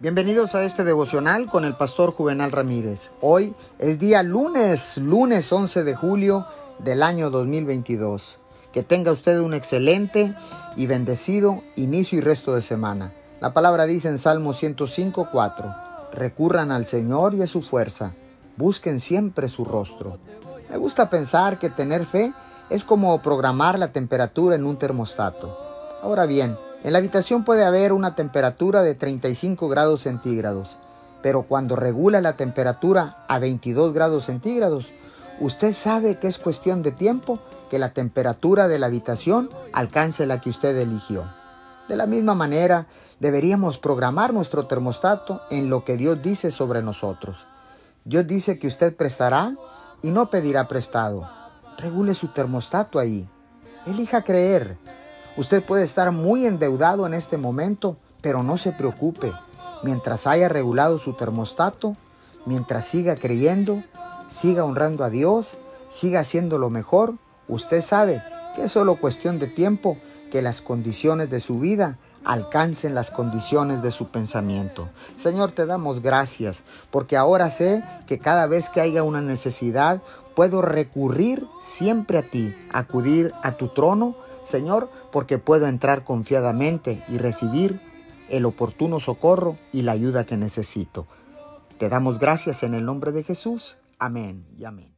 Bienvenidos a este devocional con el pastor Juvenal Ramírez. Hoy es día lunes, lunes 11 de julio del año 2022. Que tenga usted un excelente y bendecido inicio y resto de semana. La palabra dice en Salmo 105, 4. Recurran al Señor y a su fuerza. Busquen siempre su rostro. Me gusta pensar que tener fe es como programar la temperatura en un termostato. Ahora bien, en la habitación puede haber una temperatura de 35 grados centígrados, pero cuando regula la temperatura a 22 grados centígrados, usted sabe que es cuestión de tiempo que la temperatura de la habitación alcance la que usted eligió. De la misma manera, deberíamos programar nuestro termostato en lo que Dios dice sobre nosotros. Dios dice que usted prestará y no pedirá prestado. Regule su termostato ahí. Elija creer Usted puede estar muy endeudado en este momento, pero no se preocupe. Mientras haya regulado su termostato, mientras siga creyendo, siga honrando a Dios, siga haciendo lo mejor, usted sabe que es solo cuestión de tiempo que las condiciones de su vida alcancen las condiciones de su pensamiento. Señor, te damos gracias porque ahora sé que cada vez que haya una necesidad puedo recurrir siempre a ti, acudir a tu trono, Señor, porque puedo entrar confiadamente y recibir el oportuno socorro y la ayuda que necesito. Te damos gracias en el nombre de Jesús. Amén y amén.